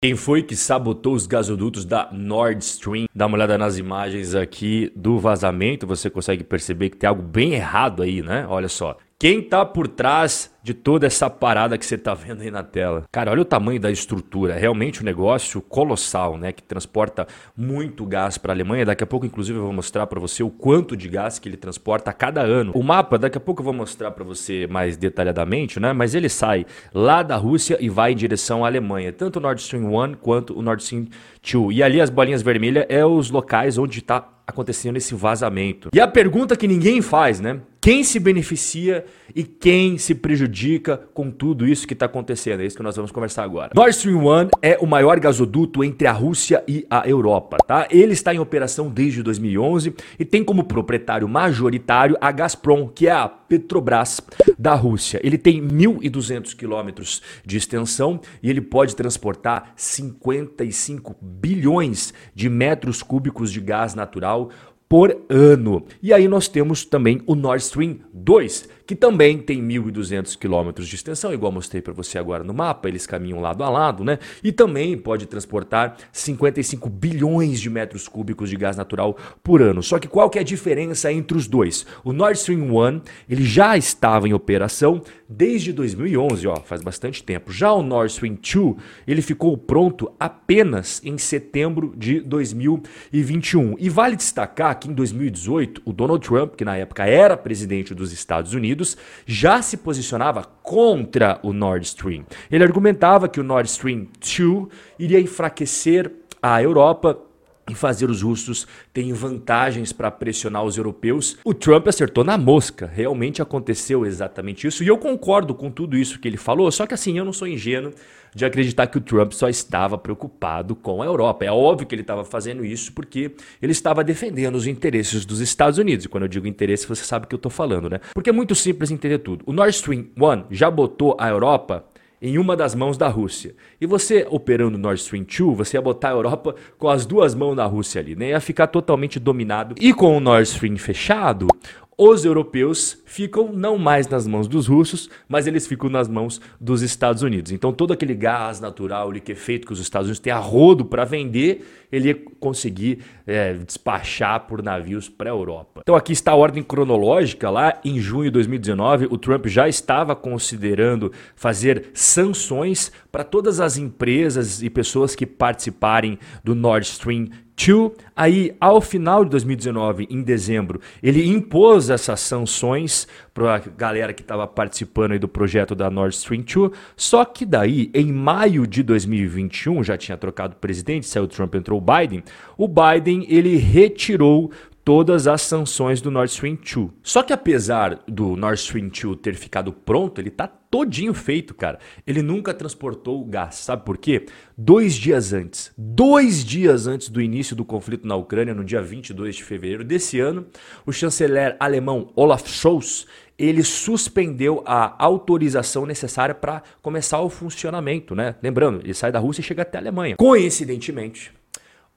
Quem foi que sabotou os gasodutos da Nord Stream? Dá uma olhada nas imagens aqui do vazamento, você consegue perceber que tem algo bem errado aí, né? Olha só. Quem tá por trás de toda essa parada que você tá vendo aí na tela? Cara, olha o tamanho da estrutura. É realmente um negócio colossal, né? Que transporta muito gás para a Alemanha. Daqui a pouco, inclusive, eu vou mostrar para você o quanto de gás que ele transporta a cada ano. O mapa, daqui a pouco eu vou mostrar para você mais detalhadamente, né? Mas ele sai lá da Rússia e vai em direção à Alemanha. Tanto o Nord Stream 1 quanto o Nord Stream 2. E ali as bolinhas vermelhas é os locais onde está acontecendo esse vazamento. E a pergunta que ninguém faz, né? Quem se beneficia e quem se prejudica com tudo isso que está acontecendo? É isso que nós vamos conversar agora. Nord Stream 1 é o maior gasoduto entre a Rússia e a Europa, tá? Ele está em operação desde 2011 e tem como proprietário majoritário a Gazprom, que é a Petrobras da Rússia. Ele tem 1.200 quilômetros de extensão e ele pode transportar 55 bilhões de metros cúbicos de gás natural por ano. E aí nós temos também o Nord Stream 2, que também tem 1.200 quilômetros de extensão, igual mostrei para você agora no mapa, eles caminham lado a lado, né? E também pode transportar 55 bilhões de metros cúbicos de gás natural por ano. Só que qual que é a diferença entre os dois? O Nord Stream 1, ele já estava em operação desde 2011, ó, faz bastante tempo. Já o Nord Stream 2, ele ficou pronto apenas em setembro de 2021. E vale destacar que em 2018, o Donald Trump, que na época era presidente dos Estados Unidos, Unidos já se posicionava contra o Nord Stream. Ele argumentava que o Nord Stream 2 iria enfraquecer a Europa e fazer os russos terem vantagens para pressionar os europeus. O Trump acertou na mosca, realmente aconteceu exatamente isso, e eu concordo com tudo isso que ele falou, só que assim, eu não sou ingênuo de acreditar que o Trump só estava preocupado com a Europa. É óbvio que ele estava fazendo isso porque ele estava defendendo os interesses dos Estados Unidos. E quando eu digo interesse, você sabe o que eu estou falando, né? Porque é muito simples entender tudo. O Nord Stream 1 já botou a Europa em uma das mãos da Rússia. E você operando o Nord Stream 2, você ia botar a Europa com as duas mãos da Rússia ali, né? Ia ficar totalmente dominado. E com o Nord Stream fechado, os europeus ficam não mais nas mãos dos russos, mas eles ficam nas mãos dos Estados Unidos. Então todo aquele gás natural, liquefeito que os Estados Unidos têm a rodo para vender, ele ia conseguir é, despachar por navios para a Europa. Então aqui está a ordem cronológica. Lá em junho de 2019, o Trump já estava considerando fazer sanções para todas as empresas e pessoas que participarem do Nord Stream Two, aí ao final de 2019, em dezembro, ele impôs essas sanções para a galera que estava participando do projeto da Nord Stream 2, só que daí, em maio de 2021, já tinha trocado presidente, saiu o Trump, entrou o Biden, o Biden ele retirou todas as sanções do Nord Stream 2. Só que apesar do Nord Stream 2 ter ficado pronto, ele está todinho feito, cara. Ele nunca transportou gás. Sabe por quê? Dois dias antes, dois dias antes do início do conflito na Ucrânia, no dia 22 de fevereiro desse ano, o chanceler alemão Olaf Scholz, ele suspendeu a autorização necessária para começar o funcionamento, né? Lembrando, ele sai da Rússia e chega até a Alemanha. Coincidentemente,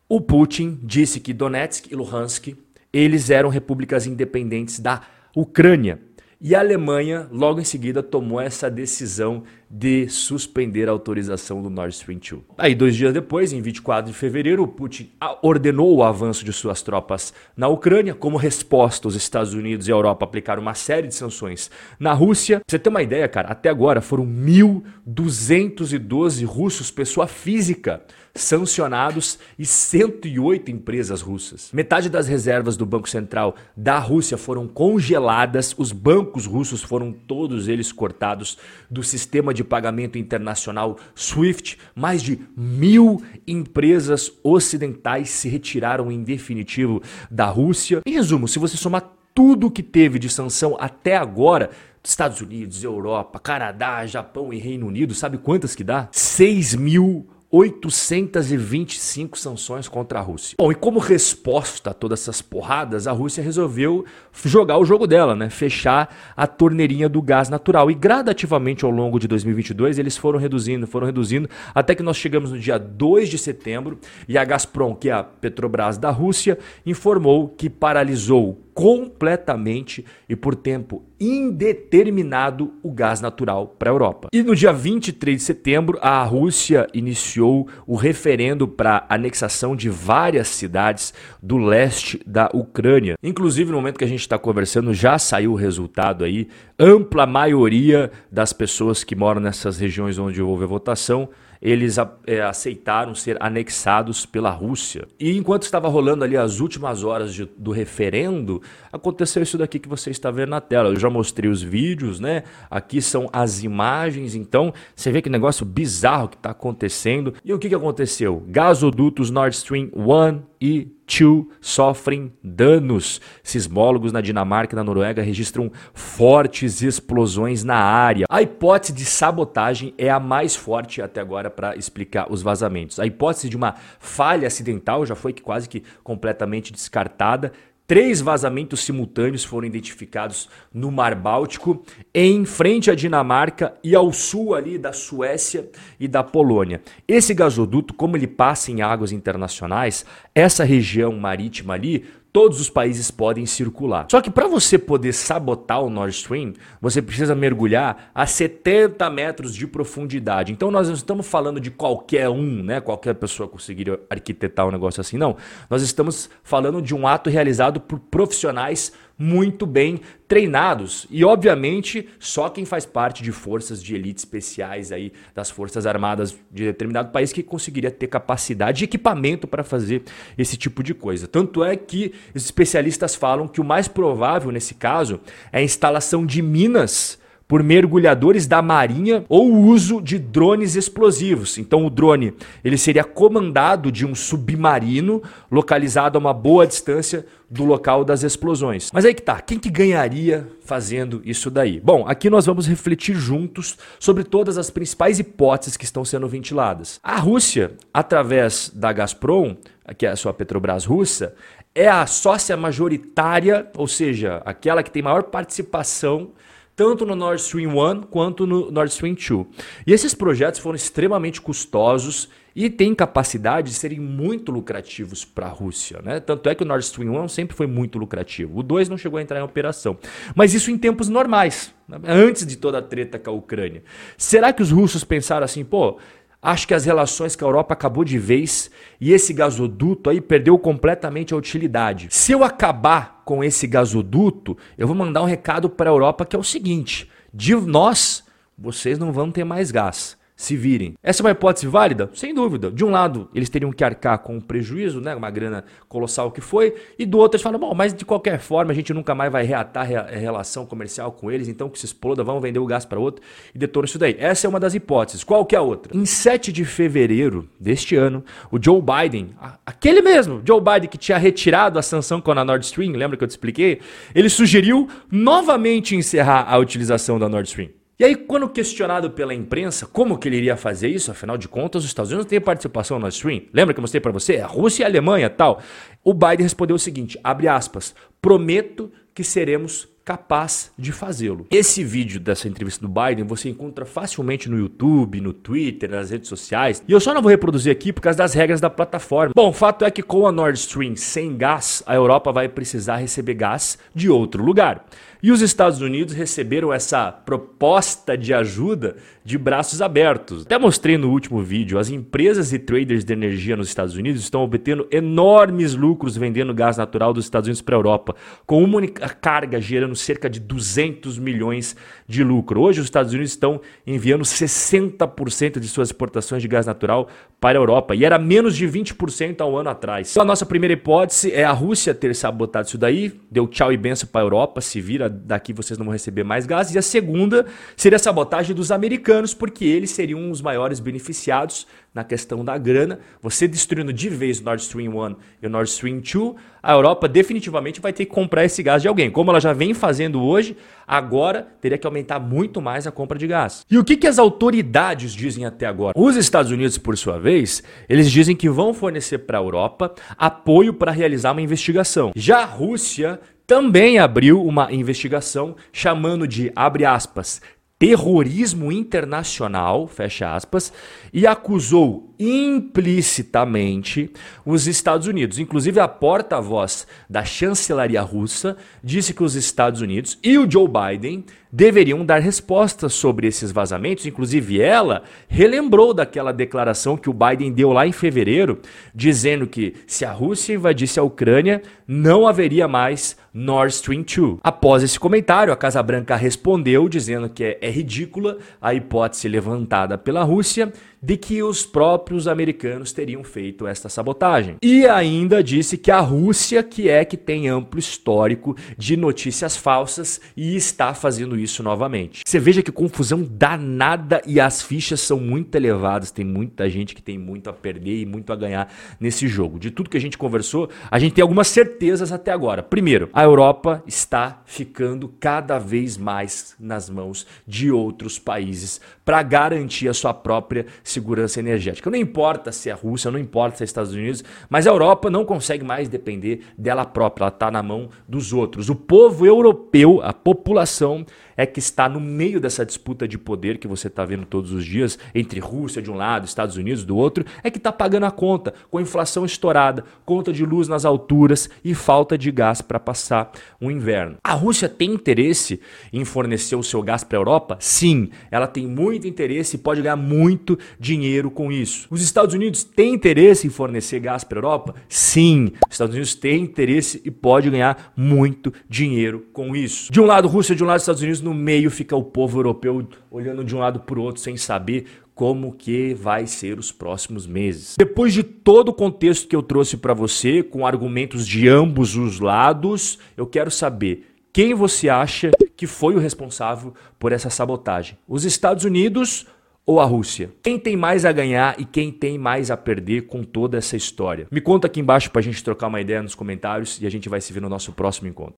o Putin disse que Donetsk e Luhansk eles eram repúblicas independentes da Ucrânia. E a Alemanha, logo em seguida, tomou essa decisão de suspender a autorização do Nord Stream 2. Aí, dois dias depois, em 24 de fevereiro, Putin ordenou o avanço de suas tropas na Ucrânia. Como resposta, os Estados Unidos e a Europa aplicaram uma série de sanções na Rússia. Pra você ter uma ideia, cara, até agora foram 1.212 russos, pessoa física, sancionados e 108 empresas russas. Metade das reservas do Banco Central da Rússia foram congeladas, os bancos russos foram todos eles cortados do sistema de pagamento internacional SWIFT. Mais de mil empresas ocidentais se retiraram em definitivo da Rússia. Em resumo, se você somar tudo que teve de sanção até agora, Estados Unidos, Europa, Canadá, Japão e Reino Unido, sabe quantas que dá? 6 mil 825 sanções contra a Rússia. Bom, e como resposta a todas essas porradas, a Rússia resolveu jogar o jogo dela, né? Fechar a torneirinha do gás natural. E gradativamente ao longo de 2022 eles foram reduzindo, foram reduzindo, até que nós chegamos no dia 2 de setembro e a Gazprom, que é a Petrobras da Rússia, informou que paralisou completamente e por tempo indeterminado o gás natural para a Europa. E no dia 23 de setembro, a Rússia iniciou o referendo para anexação de várias cidades do leste da Ucrânia. Inclusive, no momento que a gente está conversando, já saiu o resultado aí. Ampla maioria das pessoas que moram nessas regiões onde houve a votação eles é, aceitaram ser anexados pela Rússia. E enquanto estava rolando ali as últimas horas de, do referendo, aconteceu isso daqui que você está vendo na tela. Eu já mostrei os vídeos, né? Aqui são as imagens, então você vê que negócio bizarro que está acontecendo. E o que, que aconteceu? Gasodutos Nord Stream 1 e 2 sofrem danos. Sismólogos na Dinamarca e na Noruega registram fortes explosões na área. A hipótese de sabotagem é a mais forte até agora para explicar os vazamentos. A hipótese de uma falha acidental já foi quase que completamente descartada. Três vazamentos simultâneos foram identificados no Mar Báltico, em frente à Dinamarca e ao sul ali da Suécia e da Polônia. Esse gasoduto, como ele passa em águas internacionais, essa região marítima ali todos os países podem circular. Só que para você poder sabotar o Nord Stream, você precisa mergulhar a 70 metros de profundidade. Então nós não estamos falando de qualquer um, né? Qualquer pessoa conseguiria arquitetar um negócio assim, não. Nós estamos falando de um ato realizado por profissionais muito bem treinados. E, obviamente, só quem faz parte de forças de elite especiais aí das Forças Armadas de determinado país que conseguiria ter capacidade e equipamento para fazer esse tipo de coisa. Tanto é que os especialistas falam que o mais provável nesse caso é a instalação de minas por mergulhadores da Marinha ou o uso de drones explosivos. Então o drone ele seria comandado de um submarino localizado a uma boa distância do local das explosões. Mas aí que tá, quem que ganharia fazendo isso daí? Bom, aqui nós vamos refletir juntos sobre todas as principais hipóteses que estão sendo ventiladas. A Rússia, através da Gazprom, que é a sua Petrobras russa, é a sócia majoritária, ou seja, aquela que tem maior participação tanto no Nord Stream 1 quanto no Nord Stream 2. E esses projetos foram extremamente custosos e têm capacidade de serem muito lucrativos para a Rússia. Né? Tanto é que o Nord Stream 1 sempre foi muito lucrativo. O 2 não chegou a entrar em operação. Mas isso em tempos normais, né? antes de toda a treta com a Ucrânia. Será que os russos pensaram assim, pô, Acho que as relações com a Europa acabou de vez e esse gasoduto aí perdeu completamente a utilidade. Se eu acabar com esse gasoduto, eu vou mandar um recado para a Europa que é o seguinte: de nós, vocês não vão ter mais gás se virem. Essa é uma hipótese válida? Sem dúvida. De um lado, eles teriam que arcar com um prejuízo, né, uma grana colossal que foi, e do outro eles falam, bom, mas de qualquer forma a gente nunca mais vai reatar a relação comercial com eles, então que se exploda, vamos vender o gás para outro e detona isso daí. Essa é uma das hipóteses. Qual que é a outra? Em 7 de fevereiro deste ano, o Joe Biden, aquele mesmo, Joe Biden que tinha retirado a sanção com a Nord Stream, lembra que eu te expliquei? Ele sugeriu novamente encerrar a utilização da Nord Stream. E aí, quando questionado pela imprensa como que ele iria fazer isso, afinal de contas, os Estados Unidos não têm participação no stream. Lembra que eu mostrei para você? A Rússia e a Alemanha tal. O Biden respondeu o seguinte, abre aspas, prometo que seremos capaz de fazê-lo. Esse vídeo dessa entrevista do Biden você encontra facilmente no YouTube, no Twitter, nas redes sociais. E eu só não vou reproduzir aqui por causa das regras da plataforma. Bom, fato é que com a Nord Stream sem gás, a Europa vai precisar receber gás de outro lugar. E os Estados Unidos receberam essa proposta de ajuda de braços abertos. Até mostrei no último vídeo, as empresas e traders de energia nos Estados Unidos estão obtendo enormes lucros vendendo gás natural dos Estados Unidos para a Europa, com uma única carga gerando cerca de 200 milhões de lucro. Hoje os Estados Unidos estão enviando 60% de suas exportações de gás natural para a Europa e era menos de 20% há um ano atrás. Então a nossa primeira hipótese é a Rússia ter sabotado isso daí, deu tchau e benção para a Europa, se vira daqui vocês não vão receber mais gás. E a segunda seria a sabotagem dos americanos, porque eles seriam os maiores beneficiados na questão da grana. Você destruindo de vez o Nord Stream 1 e o Nord Stream 2, a Europa definitivamente vai ter que comprar esse gás de alguém. Como ela já vem fazendo hoje, agora teria que aumentar muito mais a compra de gás. E o que, que as autoridades dizem até agora? Os Estados Unidos, por sua vez, eles dizem que vão fornecer para a Europa apoio para realizar uma investigação. Já a Rússia também abriu uma investigação chamando de, abre aspas, terrorismo internacional, fecha aspas, e acusou implicitamente os Estados Unidos. Inclusive, a porta-voz da chancelaria russa disse que os Estados Unidos e o Joe Biden deveriam dar respostas sobre esses vazamentos. Inclusive, ela relembrou daquela declaração que o Biden deu lá em fevereiro, dizendo que se a Rússia invadisse a Ucrânia, não haveria mais Nord Stream 2. Após esse comentário, a Casa Branca respondeu dizendo que é, é ridícula a hipótese levantada pela Rússia de que os próprios americanos teriam feito esta sabotagem. E ainda disse que a Rússia que é que tem amplo histórico de notícias falsas e está fazendo isso novamente. Você veja que confusão danada e as fichas são muito elevadas, tem muita gente que tem muito a perder e muito a ganhar nesse jogo. De tudo que a gente conversou, a gente tem algumas certezas até agora. Primeiro, a Europa está ficando cada vez mais nas mãos de outros países para garantir a sua própria segurança energética. Não importa se é Rússia, não importa se é Estados Unidos, mas a Europa não consegue mais depender dela própria, ela está na mão dos outros. O povo europeu, a população, é que está no meio dessa disputa de poder que você está vendo todos os dias entre Rússia de um lado, Estados Unidos do outro, é que está pagando a conta, com a inflação estourada, conta de luz nas alturas e falta de gás para passar o inverno. A Rússia tem interesse em fornecer o seu gás para a Europa? Sim, ela tem muito interesse e pode ganhar muito dinheiro com isso. Os Estados Unidos têm interesse em fornecer gás para a Europa? Sim, os Estados Unidos têm interesse e pode ganhar muito dinheiro com isso. De um lado, Rússia, de um lado, Estados Unidos, no meio fica o povo europeu olhando de um lado para o outro sem saber como que vai ser os próximos meses. Depois de todo o contexto que eu trouxe para você, com argumentos de ambos os lados, eu quero saber quem você acha que foi o responsável por essa sabotagem? Os Estados Unidos ou a Rússia? Quem tem mais a ganhar e quem tem mais a perder com toda essa história? Me conta aqui embaixo para a gente trocar uma ideia nos comentários e a gente vai se ver no nosso próximo encontro.